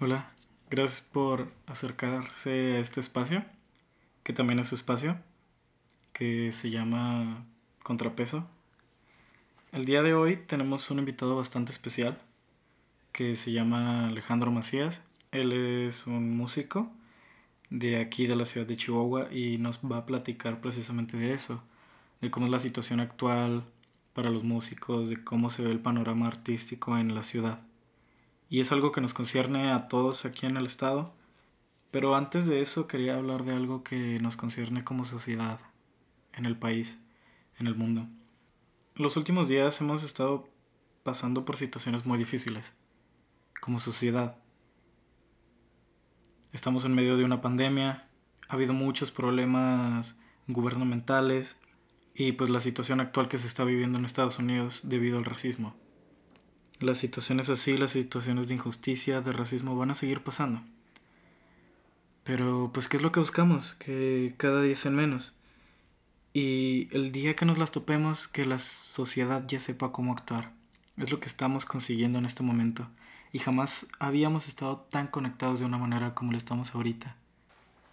Hola, gracias por acercarse a este espacio, que también es su espacio, que se llama Contrapeso. El día de hoy tenemos un invitado bastante especial, que se llama Alejandro Macías. Él es un músico de aquí de la ciudad de Chihuahua y nos va a platicar precisamente de eso, de cómo es la situación actual para los músicos, de cómo se ve el panorama artístico en la ciudad. Y es algo que nos concierne a todos aquí en el estado. Pero antes de eso quería hablar de algo que nos concierne como sociedad, en el país, en el mundo. Los últimos días hemos estado pasando por situaciones muy difíciles, como sociedad. Estamos en medio de una pandemia, ha habido muchos problemas gubernamentales y pues la situación actual que se está viviendo en Estados Unidos debido al racismo. Las situaciones así, las situaciones de injusticia, de racismo van a seguir pasando. Pero pues ¿qué es lo que buscamos? Que cada día sean menos. Y el día que nos las topemos, que la sociedad ya sepa cómo actuar. Es lo que estamos consiguiendo en este momento. Y jamás habíamos estado tan conectados de una manera como lo estamos ahorita.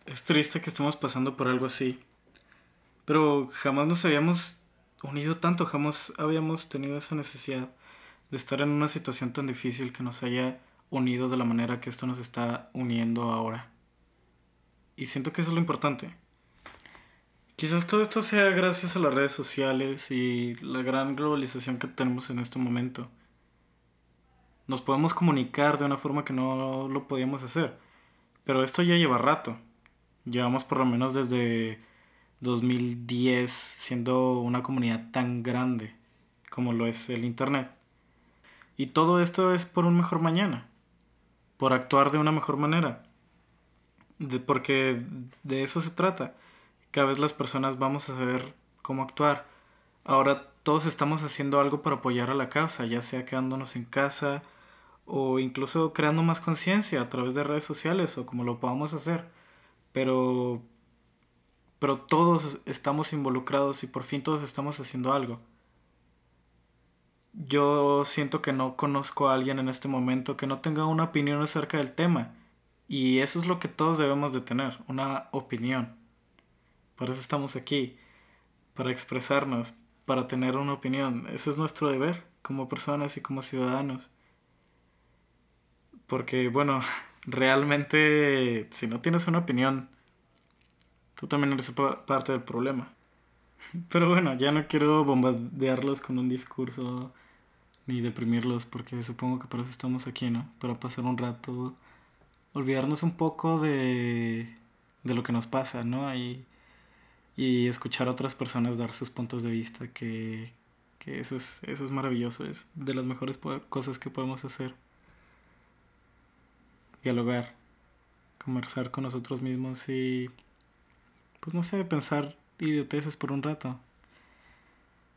Es triste que estemos pasando por algo así. Pero jamás nos habíamos unido tanto, jamás habíamos tenido esa necesidad de estar en una situación tan difícil que nos haya unido de la manera que esto nos está uniendo ahora. Y siento que eso es lo importante. Quizás todo esto sea gracias a las redes sociales y la gran globalización que tenemos en este momento. Nos podemos comunicar de una forma que no lo podíamos hacer. Pero esto ya lleva rato. Llevamos por lo menos desde 2010 siendo una comunidad tan grande como lo es el Internet. Y todo esto es por un mejor mañana, por actuar de una mejor manera. porque de eso se trata. Cada vez las personas vamos a saber cómo actuar. Ahora todos estamos haciendo algo para apoyar a la causa, ya sea quedándonos en casa o incluso creando más conciencia a través de redes sociales o como lo podamos hacer. Pero pero todos estamos involucrados y por fin todos estamos haciendo algo yo siento que no conozco a alguien en este momento que no tenga una opinión acerca del tema. Y eso es lo que todos debemos de tener, una opinión. Por eso estamos aquí, para expresarnos, para tener una opinión. Ese es nuestro deber como personas y como ciudadanos. Porque, bueno, realmente si no tienes una opinión, tú también eres parte del problema. Pero bueno, ya no quiero bombardearlos con un discurso ni deprimirlos, porque supongo que por eso estamos aquí, ¿no? Para pasar un rato, olvidarnos un poco de, de lo que nos pasa, ¿no? Y, y escuchar a otras personas dar sus puntos de vista, que, que eso, es, eso es maravilloso, es de las mejores cosas que podemos hacer. Dialogar, conversar con nosotros mismos y, pues no sé, pensar idioteces por un rato.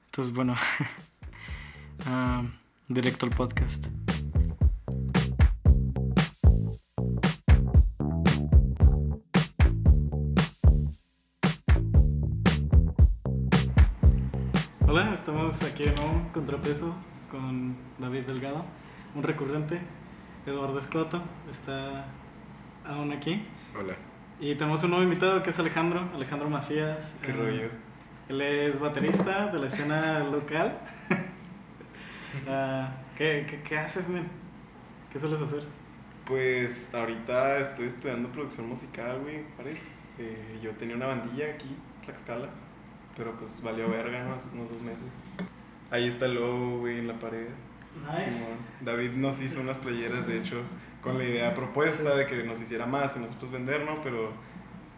Entonces, bueno. directo al podcast. Hola, estamos aquí en un contrapeso con David Delgado, un recurrente, Eduardo Escoto, está aún aquí. Hola. Y tenemos un nuevo invitado que es Alejandro, Alejandro Macías. ¿Qué rollo? Él es baterista de la escena local. Ah, ¿qué, qué, haces, men? ¿Qué sueles hacer? Pues ahorita estoy estudiando producción musical, güey, parece. Eh, yo tenía una bandilla aquí, Tlaxcala, pero pues valió verga, ¿no? Hace unos dos meses. Ahí está el logo, güey, en la pared. Nice. David nos hizo unas playeras, de hecho, con la idea propuesta de que nos hiciera más y nosotros vender, ¿no? Pero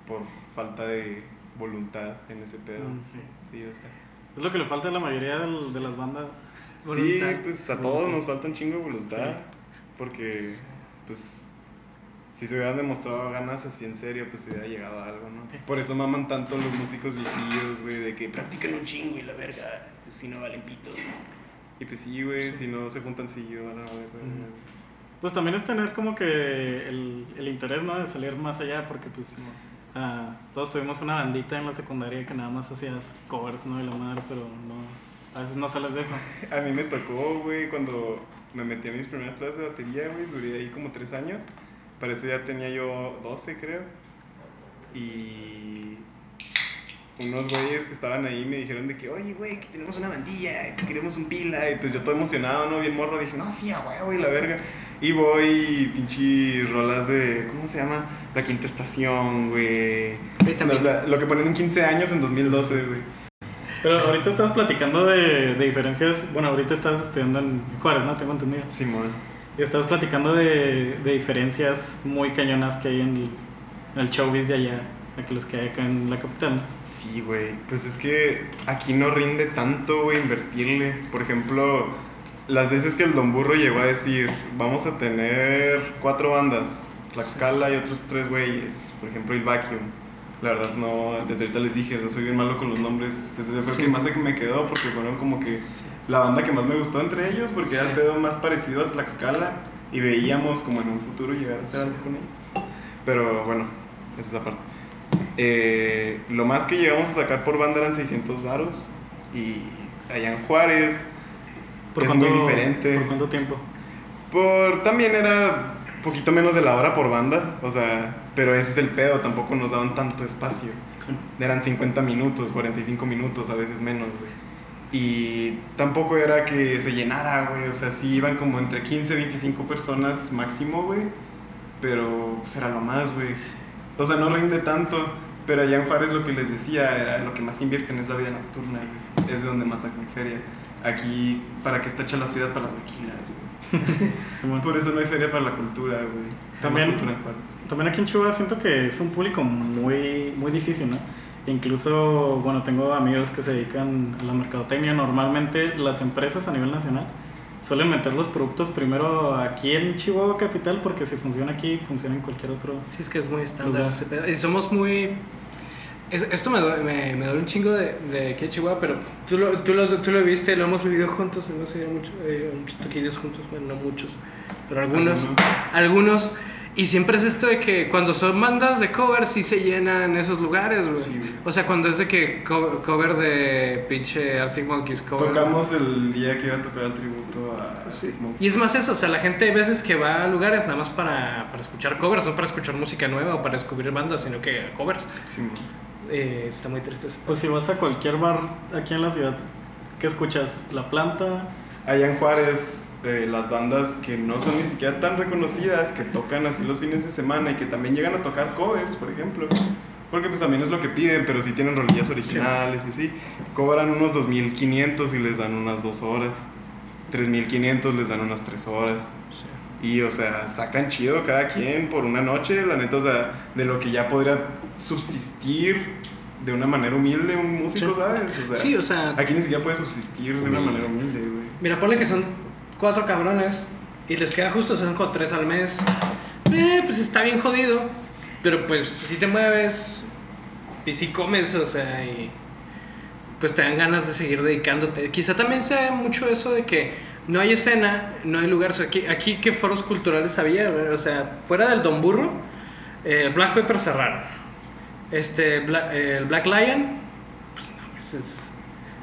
por falta de voluntad en ese pedo. Mm, sí. Sí, o sea. Es lo que le falta a la mayoría de las bandas Sí, pues a todos nos falta un chingo de voluntad. Porque, pues, si se hubieran demostrado ganas así en serio, pues hubiera llegado a algo, ¿no? Por eso maman tanto los músicos viejillos, güey, de que practiquen un chingo y la verga, pues si no valen pito. Y pues sí, güey, si no se juntan, sí, van a ver, Pues también es tener como que el, el interés, ¿no? De salir más allá, porque pues. Uh, todos tuvimos una bandita en la secundaria que nada más hacías covers, ¿no? De la madre, pero no a veces no sales de eso. A mí me tocó, güey, cuando me metí a mis primeras clases de batería, güey, duré ahí como tres años. Para eso ya tenía yo 12, creo. Y unos güeyes que estaban ahí me dijeron de que, oye, güey, que tenemos una bandilla, y pues queremos un pila. Y pues yo todo emocionado, ¿no? Bien morro, dije, no, sí, a huevo, y la verga. Y voy, pinche rolas de, ¿cómo se llama? La quinta estación, güey. O sea, lo que ponen en 15 años en 2012, güey. Pero ahorita estabas platicando de, de diferencias. Bueno, ahorita estás estudiando en Juárez, ¿no? Tengo entendido. Simón. Y estabas platicando de, de diferencias muy cañonas que hay en el, en el showbiz de allá a que los que hay acá en la capital, ¿no? Sí, güey. Pues es que aquí no rinde tanto, güey, invertirle. Por ejemplo, las veces que el Don Burro llegó a decir, vamos a tener cuatro bandas, Tlaxcala y otros tres güeyes, por ejemplo, el Vacuum. La verdad, no, desde ahorita les dije, no soy bien malo con los nombres. Ese fue el que más me quedó porque fueron como que la banda que más me gustó entre ellos porque era el pedo más parecido a Tlaxcala y veíamos como en un futuro llegar a hacer algo con ellos. Pero bueno, esa es esa parte. Eh, lo más que llegamos a sacar por banda eran 600 varos y allá en Juárez ¿Por es cuánto, muy diferente. ¿Por cuánto tiempo? Por también era poquito menos de la hora por banda, o sea, pero ese es el pedo, tampoco nos daban tanto espacio. Sí. Eran 50 minutos, 45 minutos, a veces menos, güey. Y tampoco era que se llenara, güey, o sea, sí iban como entre 15 y 25 personas máximo, güey, pero pues era lo más, güey. O sea, no rinde tanto, pero allá en Juárez lo que les decía era lo que más invierten es la vida nocturna, güey. Es de donde más sacan feria. Aquí, ¿para qué está hecha la ciudad? Para las maquilas, güey. Por eso no hay feria para la cultura, güey. También- cultura en. También aquí en Chihuahua siento que es un público muy, muy difícil, ¿no? Incluso, bueno, tengo amigos que se dedican a la mercadotecnia. Normalmente las empresas a nivel nacional suelen meter los productos primero aquí en Chihuahua Capital porque si funciona aquí, funciona en cualquier otro. Sí, es que es muy estándar. Y somos muy... es- esto me, duele- me, me duele un chingo de, de aquí en Chihuahua, pero tú lo, tú, lo, tú lo viste, lo hemos vivido juntos, hemos vivido mucho, eh, muchos toquillos juntos, bueno, no muchos, pero algunos, algunos. Y siempre es esto de que cuando son bandas de cover sí se llenan esos lugares, güey. Sí. O sea, cuando es de que co- cover de pinche Arctic Monkeys, cover... Tocamos el día que iba a tocar el tributo a Sí. Arctic Monkeys. Y es más eso, o sea, la gente hay veces que va a lugares nada más para, para escuchar covers, no para escuchar música nueva o para descubrir bandas, sino que covers. Sí, mo. Eh, está muy triste eso. Pues si vas a cualquier bar aquí en la ciudad, ¿qué escuchas? La planta. Allá en Juárez, eh, las bandas que no son ni siquiera tan reconocidas, que tocan así los fines de semana y que también llegan a tocar covers, por ejemplo. Porque pues también es lo que piden, pero sí tienen rolillas originales y así. Cobran unos 2.500 y les dan unas 2 horas. 3.500 les dan unas 3 horas. Y, o sea, sacan chido cada quien por una noche, la neta, o sea, de lo que ya podría subsistir de una manera humilde un músico, Sí. ¿sabes? O sea, Sí, o sea, aquí ni siquiera puede subsistir de una manera humilde, güey. mira, ponle que son cuatro cabrones y les queda justo, son como tres al mes. Eh, pues está bien jodido, pero pues si te mueves y si comes, o sea, y pues te dan ganas de seguir dedicándote. Quizá también sea mucho eso de que no hay escena, no hay lugar. O sea, aquí, aquí ¿qué foros culturales había? O sea, fuera del Don Burro, eh, Black Pepper cerraron. Este, Bla- eh, el Black Lion, pues no, pues es-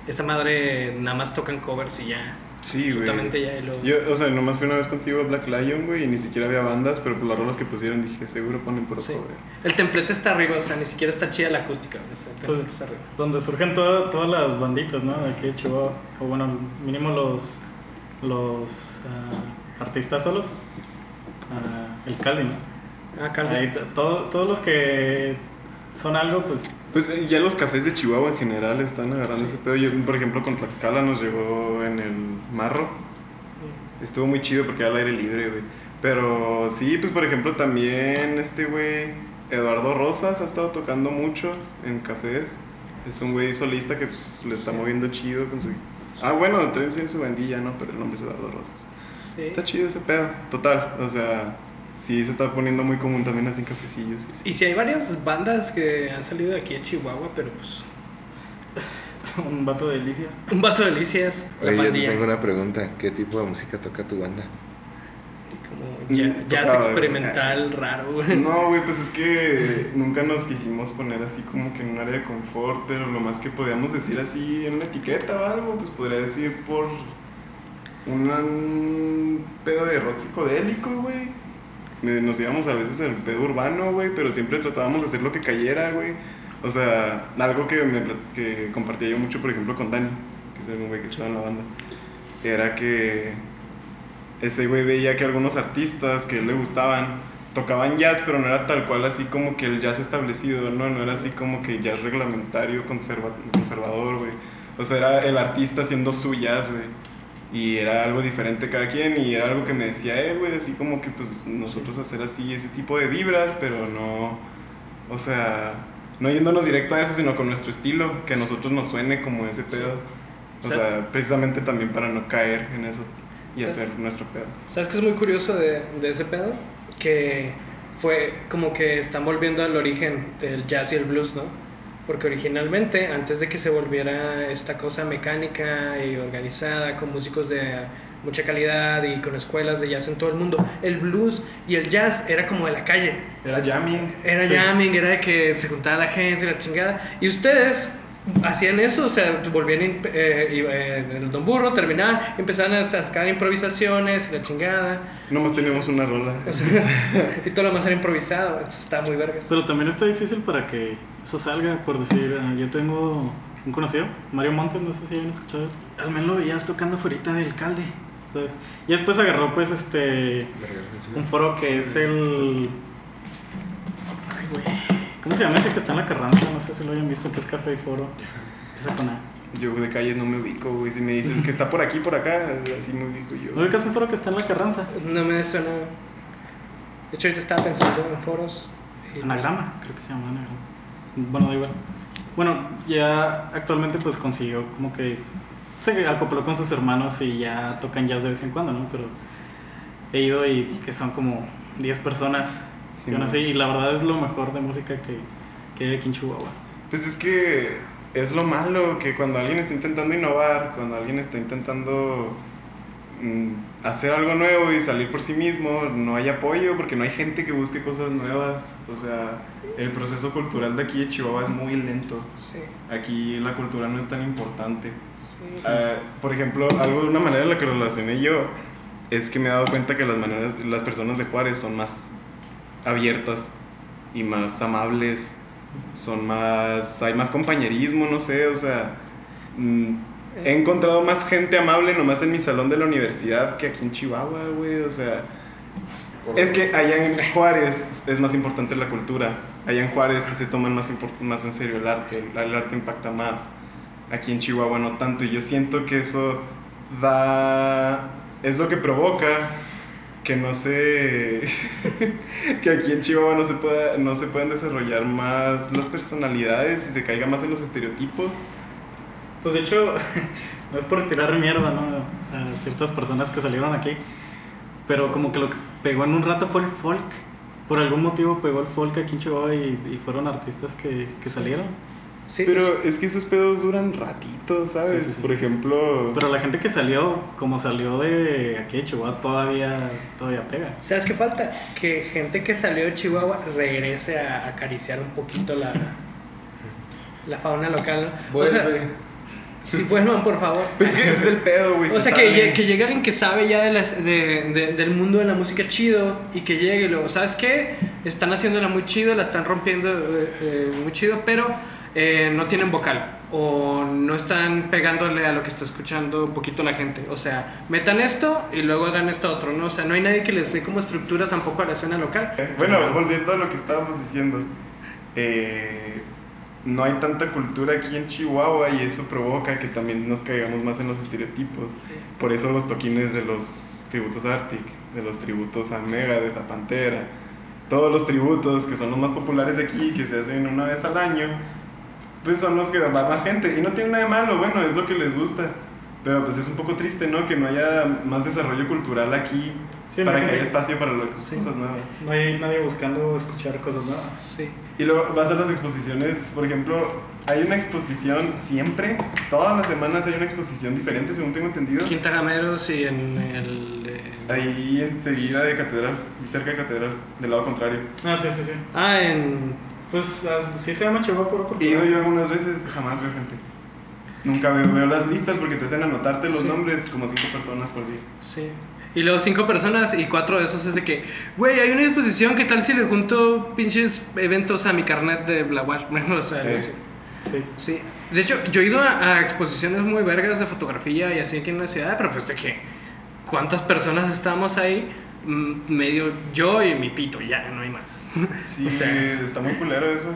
esa madre nada más tocan covers y ya. Sí, güey. Absolutamente ya. Y luego- Yo, o sea, nomás fui una vez contigo a Black Lion, güey, y ni siquiera había bandas, pero por las rolas que pusieron dije, seguro ponen por Sí. cover. El templete está arriba, o sea, ni siquiera está chida la acústica. O sea, el Pues, está arriba. donde surgen toda- todas las banditas, ¿no? De aquí de Chihuahua. O bueno, mínimo los, los ah, artistas solos. Ah, el Caldi, ¿no? Ah, Calde. Ahí todo- todos los que son algo, pues Pues eh, ya los cafés de Chihuahua en general están agarrando ese pedo. Yo, por ejemplo, con Tlaxcala nos llegó en el marro. Estuvo muy chido porque era al aire libre, güey. Pero sí, pues por ejemplo también este güey, Eduardo Rosas, ha estado tocando mucho en cafés. Es un güey solista que pues, le está moviendo chido con su... Ah, bueno, también tiene su bandilla, ¿no? Pero el nombre es Eduardo Rosas. Sí. Está chido ese pedo, total. O sea, sí se está poniendo muy común también así en cafecillos. y si hay varias bandas que han salido de aquí de Chihuahua, pero pues. un vato de delicias. Un vato de delicias, la Oye, yo te tengo una pregunta. ¿Qué tipo de música toca tu banda? Ya- jazz experimental, raro, güey. No, güey, pues es que nunca nos quisimos poner así como que en un área de confort, pero lo más que podíamos decir así en una etiqueta o algo, pues podría decir por un, un pedo de rock psicodélico, güey. Nos íbamos a veces al pedo urbano, güey, pero siempre tratábamos de hacer lo que cayera, güey. O sea, algo que, me, que compartía yo mucho, por ejemplo, con Dani, que es un güey que estaba en la banda, era que ese güey veía que algunos artistas que a él le gustaban tocaban jazz, pero no era tal cual así como que el jazz establecido, ¿no? No era así como que jazz reglamentario, conserva conservador, güey. O sea, era el artista haciendo su jazz, güey. Y era algo diferente cada quien y era algo que me decía él, güey, así como que pues nosotros hacer así ese tipo de vibras, pero no, o sea, no yéndonos directo a eso, sino con nuestro estilo, que a nosotros nos suene como ese pedo. O sea, precisamente también para no caer en eso y hacer nuestro pedo. ¿Sabes qué es muy curioso de, de ese pedo? Que fue como que están volviendo al origen del jazz y el blues, ¿no? Porque originalmente, antes de que se volviera esta cosa mecánica y organizada, con músicos de mucha calidad y con escuelas de jazz en todo el mundo, el blues y el jazz era como de la calle. Era jamming. Era Sí. jamming, era de que se juntaba la gente, la chingada. Y ustedes hacían eso, o sea, volvían eh, eh, el Don Burro, terminaban, empezaban a sacar improvisaciones, la chingada. Nomás teníamos una rola. O sea, y todo lo más era improvisado, entonces está muy vergas. Pero también está difícil para que eso salga, por decir, eh, yo tengo un conocido, Mario Montes, no sé si hayan escuchado. Al menos lo veías tocando fuera del calde, ¿sabes? Y después agarró pues este un foro que es el... Ay, güey. ¿Cómo se llama ese que está en la Carranza? No sé si lo hayan visto, que es Café y Foro. Empieza con A. Yo de calles no me ubico, güey. Si me dices que está por aquí, por acá, así me ubico yo. ¿No ubicas un foro que está en la Carranza? No me suena. De hecho, ahorita estaba pensando en foros. y- Anagrama, creo que se llama Anagrama. Bueno, da igual. Bueno, ya actualmente pues consiguió como que se acopló con sus hermanos y ya tocan jazz de vez en cuando, ¿no? Pero he ido y que son como 10 personas. Sí, ¿no? así, y la verdad es lo mejor de música que, que hay aquí en Chihuahua. Pues es que es lo malo, que cuando alguien está intentando innovar, cuando alguien está intentando mm, hacer algo nuevo y salir por sí mismo, no hay apoyo porque no hay gente que busque cosas nuevas. O sea, el proceso cultural de aquí de Chihuahua es muy lento. Sí, Aquí la cultura no es tan importante. sí. Ah, por ejemplo, algo, una manera en la que lo relacioné yo es que me he dado cuenta que las, maneras, las personas de Juárez son más abiertas y más amables, son más, hay más compañerismo, no sé, o sea, mm, he encontrado más gente amable nomás en mi salón de la universidad que aquí en Chihuahua, güey, o sea, es que allá en Juárez es más importante la cultura. Allá en Juárez se toman más, más en serio el arte. El, el arte impacta más. Aquí en Chihuahua no tanto. Y yo siento que eso da... Es lo que provoca que no se... que aquí en Chihuahua no se, pueda, no se puedan desarrollar más las personalidades y se caiga más en los estereotipos. Pues de hecho, no es por tirar mierda, ¿no? A ciertas personas que salieron aquí. Pero como que lo que pegó en un rato fue el folk. Por algún motivo pegó el folk aquí en Chihuahua y, y fueron artistas que, que salieron. Sí, Pero es que esos pedos duran ratitos, ¿sabes? Sí, sí, sí. Por ejemplo... Pero la gente que salió, como salió de aquí de Chihuahua, todavía, todavía pega. ¿Sabes qué falta? Que gente que salió de Chihuahua regrese a acariciar un poquito la, la fauna local. ¿no? O sea, si vuelvan, por favor. Pues es que ese es el pedo, güey. O se sea, que, que llegue alguien que sabe ya de las- de- de- del mundo de la música chido y que llegue y luego, ¿sabes qué? Están haciéndola muy chido, la están rompiendo eh, eh, muy chido, pero eh, no tienen vocal o no están pegándole a lo que está escuchando un poquito la gente. O sea, metan esto y luego hagan esto otro, ¿no? O sea, no hay nadie que les dé como estructura tampoco a la escena local. Bueno, volviendo a lo que estábamos diciendo, eh, no hay tanta cultura aquí en Chihuahua y eso provoca que también nos caigamos más en los estereotipos. Por eso los toquines de los tributos Arctic, de los tributos a Megadeth, a Pantera, todos los tributos que son los más populares de aquí, que se hacen una vez al año, pues son los que va más gente. Y no tiene nada de malo, bueno, es lo que les gusta. Pero pues es un poco triste, ¿no? Que no haya más desarrollo cultural aquí Sí, para que haya espacio para las Sí. cosas nuevas. No hay nadie buscando escuchar cosas nuevas. Sí. Y luego vas a las exposiciones, por ejemplo, hay una exposición siempre, todas las semanas hay una exposición diferente, según tengo entendido. Quinta Gameros y en el... eh, Ahí enseguida de Catedral, y cerca de Catedral, del lado contrario. Ah, sí, sí, sí. Ah, en... Pues as- sí se llama Chihuahua Foro He ido Cultural. yo algunas veces, jamás veo gente. Nunca veo, veo las listas porque te hacen anotarte los Sí. nombres como cinco personas por día. Sí. Y luego cinco personas y cuatro de esos es de que, güey, hay una exposición, ¿qué tal si le junto pinches eventos a mi carnet de la Watch? o sea, Eh. sí. Sí. Sí. De hecho, yo he ido a, a exposiciones muy vergas de fotografía y así aquí en la ciudad, pero pues de que, ¿cuántas personas estábamos ahí? Mm, Medio yo y mi pito, ya, no hay más. Sí, O sea- está muy culero eso.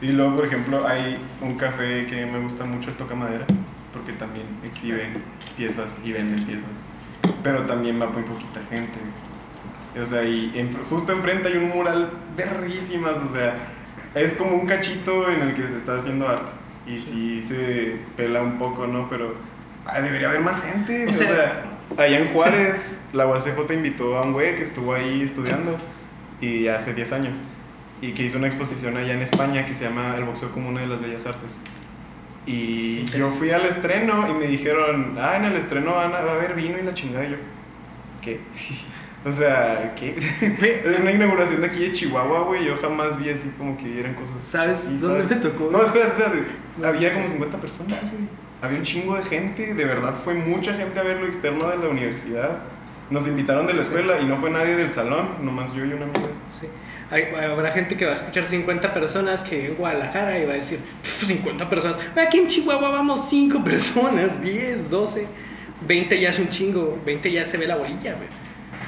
Y luego, por ejemplo, hay un café que me gusta mucho, el Toca Madera, porque también exhiben piezas y venden piezas. Pero también va muy poquita gente. O sea, y en- justo enfrente hay un mural verguísimas, o sea, es como un cachito en el que se está haciendo arte. Y sí se pela un poco, ¿no? Pero ah, debería haber más gente. O O sea- sea, allá en Juárez, la UACJ invitó a un güey que estuvo ahí estudiando y hace 10 años y que hizo una exposición allá en España que se llama El boxeo como una de las bellas artes. Y yo fui al estreno y me dijeron, ah, en el estreno van a, va a haber vino y la chingada. Y yo, ¿qué? o sea, ¿qué? es una inauguración de aquí de Chihuahua, güey. Yo jamás vi así como que eran cosas. ¿Sabes así, dónde ¿sabes? me tocó? No, espera, espérate. Había como 50 personas, güey. Había un chingo de gente. De verdad, fue mucha gente a ver lo externo de la universidad. Nos invitaron de la escuela y no fue nadie del salón, nomás yo y una amiga. Sí. Hay, habrá gente que va a escuchar 50 personas que en Guadalajara y va a decir, "Pf, 50 personas. Aquí en Chihuahua vamos 5 personas, 10, 12, 20 ya es un chingo, 20 ya se ve la bolilla, güey.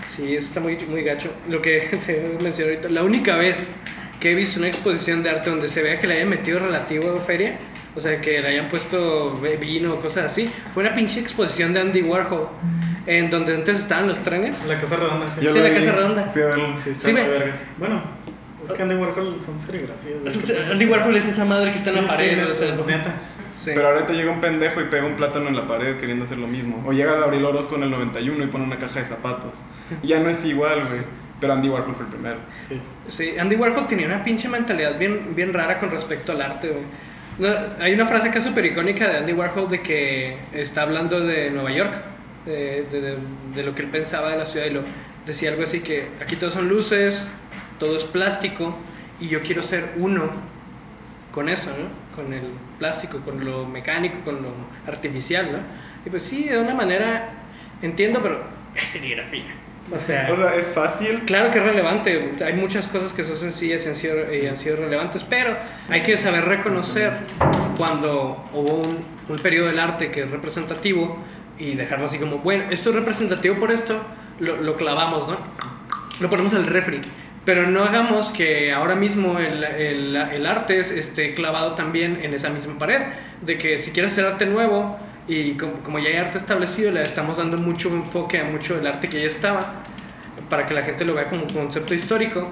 Sí, eso está muy, muy gacho. Lo que te mencioné ahorita, la única vez que he visto una exposición de arte donde se vea que le hayan metido relativo a feria, o sea, que le hayan puesto vino o cosas así, fue una pinche exposición de Andy Warhol, en donde antes estaban los trenes. La Casa Redonda, sí. Yo Sí, la vi, Casa Redonda. Fui a verlo. Sí, está Sí, ve. vergas. Bueno, es que Andy Warhol son serigrafías. O sea, Andy Warhol es esa madre que está en Sí, la pared, neta, o sea, neta. sí. Pero ahorita llega un pendejo y pega un plátano en la pared queriendo hacer lo mismo. O llega Gabriel Orozco en el 91 y pone una caja de zapatos. Y ya no es igual, güey. Pero Andy Warhol fue el primero. Sí. Sí, Andy Warhol tenía una pinche mentalidad bien, bien rara con respecto al arte, güey. No, hay una frase acá súper icónica de Andy Warhol de que está hablando de Nueva York, de, de- de- de lo que él pensaba de la ciudad y lo decía algo así que aquí todo son luces, todo es plástico y yo quiero ser uno con eso, ¿no? Con el plástico, con lo mecánico, con lo artificial, ¿no? Y pues sí, de una manera entiendo, pero es serigrafía. O sea, O sea, es fácil. Claro que es relevante, hay muchas cosas que son sencillas y han sido, y han sido relevantes, pero hay que saber reconocer cuando hubo un, un periodo del arte que es representativo y dejarlo así como, bueno, esto es representativo por esto, lo, lo clavamos, ¿no? Lo ponemos al refri. Pero no hagamos que ahora mismo el, el, el arte es- esté clavado también en esa misma pared. De que si quieres hacer arte nuevo y como, como ya hay arte establecido, le estamos dando mucho enfoque a mucho del arte que ya estaba para que la gente lo vea como un concepto histórico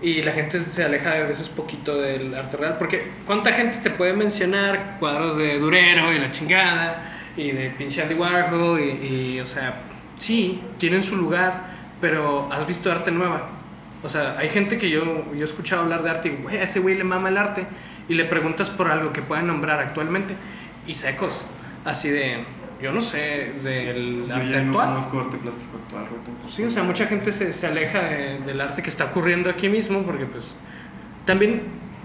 y la gente se aleja a veces poquito del arte real. Porque ¿cuánta gente te puede mencionar cuadros de Durero y la chingada y de pinche Andy Warhol y, y, o sea, sí, tienen su lugar, pero has visto arte nueva. O sea, hay gente que yo, yo he escuchado hablar de arte y, a ese güey le mama el arte y le preguntas por algo que puedan nombrar actualmente y secos. Así de, yo no sé, del Yo arte ya no actual. conozco arte plástico actual, güey, tampoco. Sí, o sea, mucha gente se, se aleja de- del arte que está ocurriendo aquí mismo porque pues también,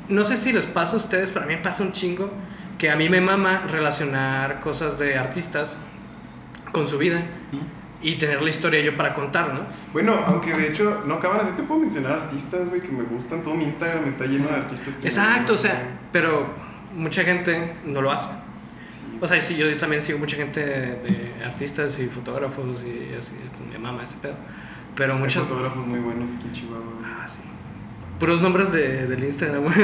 no sé si les pasa a ustedes, pero a mí me pasa un chingo que a mí me mama relacionar cosas de artistas con su vida y tener la historia yo para contar, ¿no? Bueno, aunque de hecho, no acaban así, te puedo mencionar artistas, güey, que me gustan. Todo mi Instagram está lleno de artistas que me Exacto, o sea, pero mucha gente no lo hace. O sea, sí, yo también sigo mucha gente de, artistas y fotógrafos y así, me mama ese pedo. Pero Hay muchos... fotógrafos muy buenos aquí en Chihuahua. Ah, sí. Puros nombres de, del Instagram, güey.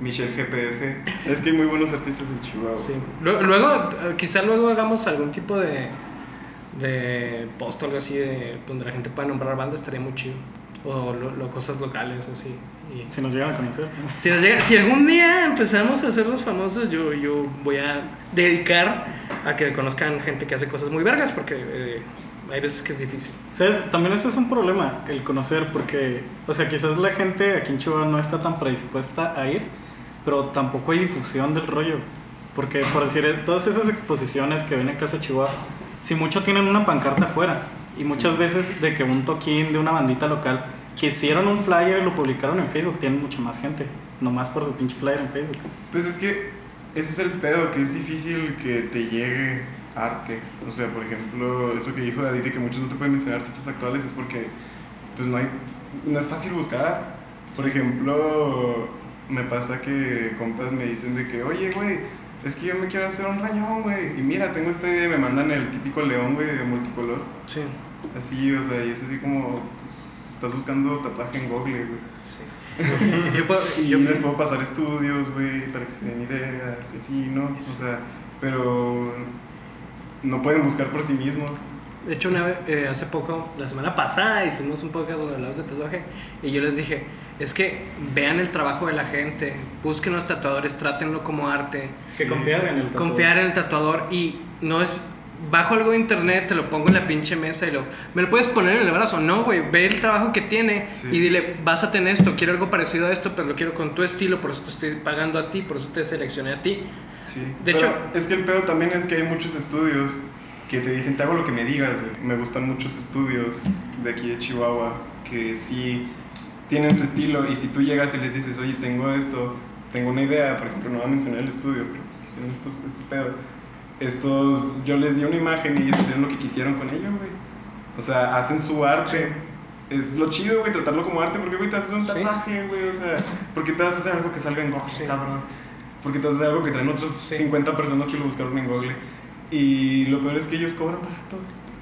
Michelle GPF. Es que hay muy buenos artistas en Chihuahua. Sí. Luego, luego, quizá luego hagamos algún tipo de, de post o algo así de, donde la gente pueda nombrar bandas, estaría muy chido. O lo, lo- cosas locales, así. Y Si nos llegan a conocer. ¿no? si, nos llega- si algún día empezamos a hacernos famosos, yo, yo voy a dedicar a que conozcan gente que hace cosas muy vergas, porque eh, hay veces que es difícil. ¿Sabes? También ese es un problema, el conocer, porque, o sea, quizás la gente aquí en Chihuahua no está tan predispuesta a ir, pero tampoco hay difusión del rollo. Porque, por decir, todas esas exposiciones que ven en Casa Chihuahua, si mucho tienen una pancarta afuera, y muchas veces de que un toquín de una bandita local, que hicieron un flyer y lo publicaron en Facebook, tienen mucha más gente, nomás por su pinche flyer en Facebook. Pues es que ese es el pedo, que es difícil que te llegue arte. O sea, por ejemplo, eso que dijo David de que muchos no te pueden mencionar artistas actuales es porque pues no hay no es fácil buscar. Por ejemplo, me pasa que compas me dicen de que, "Oye, güey, es que yo me quiero hacer un rayón, güey." Y mira, tengo esta idea, me mandan el típico león, güey, de multicolor. Sí, Así, o sea, y es así como pues, estás buscando tatuaje en Google, güey. sí. Yo puedo, Y yo, les puedo pasar estudios, güey, para que se den ideas y así, ¿no? O sea, pero no pueden buscar por sí mismos. de hecho, una vez, eh, hace poco, la semana pasada, hicimos un podcast donde hablamos de tatuaje y yo les dije, es que vean el trabajo de la gente, busquen los tatuadores, trátenlo como arte, Que confiar en el tatuador. confiar en el tatuador y no es bajo algo de internet, te lo pongo en la pinche mesa y lo me lo puedes poner en el brazo, no, güey, ve el trabajo que tiene Sí. y dile, vas a tener esto, quiero algo parecido a esto, pero lo quiero con tu estilo, por eso te estoy pagando a ti, por eso te seleccioné a ti. Sí. De Pero hecho- es que el pedo también es que hay muchos estudios que te dicen, te hago lo que me digas, güey. Me gustan muchos estudios de aquí de Chihuahua que sí tienen su estilo y si tú llegas y les dices, oye, tengo esto, tengo una idea, por ejemplo, no voy a mencionar el estudio, pero pues hicieron estos, este pedo. Estos, yo les di una imagen y ellos hicieron lo que quisieron con ella, güey. O sea, hacen su arte. Es lo chido, güey, tratarlo como arte, porque, güey, te haces un tatuaje, güey, o sea, porque te vas a hacer algo que salga en Google, Sí. cabrón. Porque te haces algo que traen otros Sí. 50 personas que lo buscaron en Google. Y lo peor es que ellos cobran barato.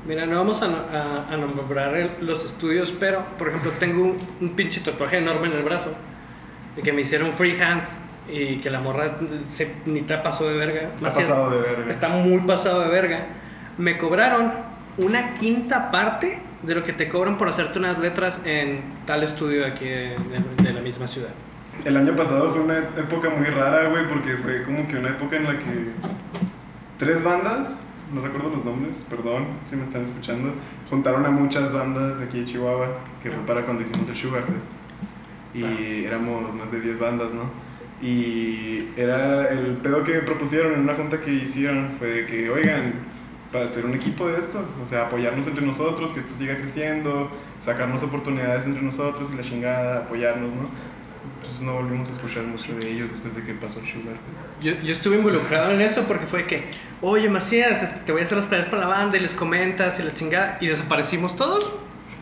Mira, no vamos a, a- a nombrar el- los estudios, pero, por ejemplo, tengo un, un pinche tatuaje enorme en el brazo. Y que me hicieron freehand y que la morra se, ni te pasó de verga. Está Más pasado de verga. Está muy pasado de verga. Me cobraron una quinta parte de lo que te cobran por hacerte unas letras en tal estudio de aquí de, de- de la misma ciudad. El año pasado fue una época muy rara, güey, porque fue como que una época en la que tres bandas, no recuerdo los nombres, perdón si me están escuchando, juntaron a muchas bandas de aquí de Chihuahua, que fue para cuando hicimos el Sugar Fest. Y éramos más de 10 bandas, ¿no? Y era el pedo que propusieron en una junta que hicieron fue de que, oigan, para hacer un equipo de esto, o sea, apoyarnos entre nosotros, que esto siga creciendo, sacarnos oportunidades entre nosotros y la chingada, apoyarnos, ¿no? No volvimos a escuchar mucho de ellos después de que pasó el Sugar. Yo, yo estuve involucrado en eso porque fue que, oye, Macías, este, te voy a hacer las playas para la banda y les comentas y la chingada. Y desaparecimos todos.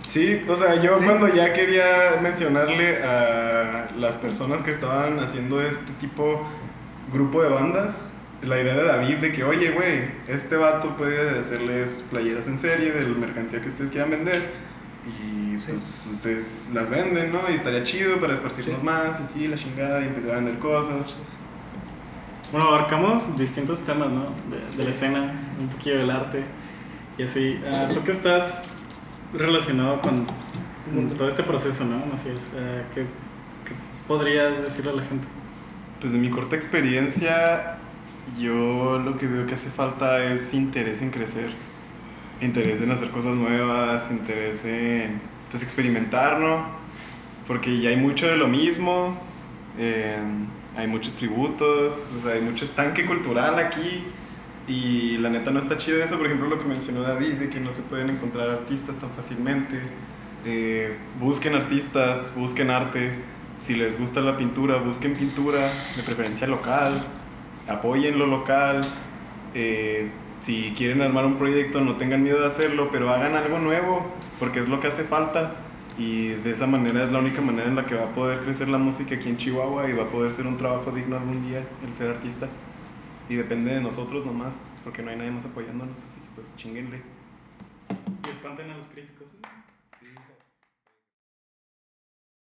Sí, o sea, yo Sí. cuando ya quería mencionarle a las personas que estaban haciendo este tipo grupo de bandas, la idea de David de que, oye, güey, este vato puede hacerles playeras en serie de la mercancía que ustedes quieran vender Sí. pues ustedes las venden, ¿no? Y estaría chido para esparcirnos Sí. más y sí, la chingada y empezar a vender cosas. Bueno, abarcamos distintos temas, ¿no? De, de la escena, un poquillo del arte y así. Ah, Tú que estás relacionado con, con todo este proceso, ¿no? Así es. ah, ¿qué, qué podrías decirle a la gente? Pues de mi corta experiencia, yo lo que veo que hace falta es interés en crecer, interés en hacer cosas nuevas, interés en pues, experimentar, ¿no? Porque ya hay mucho de lo mismo, eh, hay muchos tributos, o sea, hay mucho estanque cultural aquí y la neta no está chido eso, por ejemplo, lo que mencionó David, de que no se pueden encontrar artistas tan fácilmente. Eh, busquen artistas, busquen arte, si les gusta la pintura, busquen pintura, de preferencia local, apoyen lo local. eh, si quieren armar un proyecto, no tengan miedo de hacerlo, pero hagan algo nuevo, porque es lo que hace falta. Y de esa manera es la única manera en la que va a poder crecer la música aquí en Chihuahua y va a poder ser un trabajo digno algún día el ser artista. Y depende de nosotros nomás, porque no hay nadie más apoyándonos, así que pues chinguenle. Y espanten a los críticos.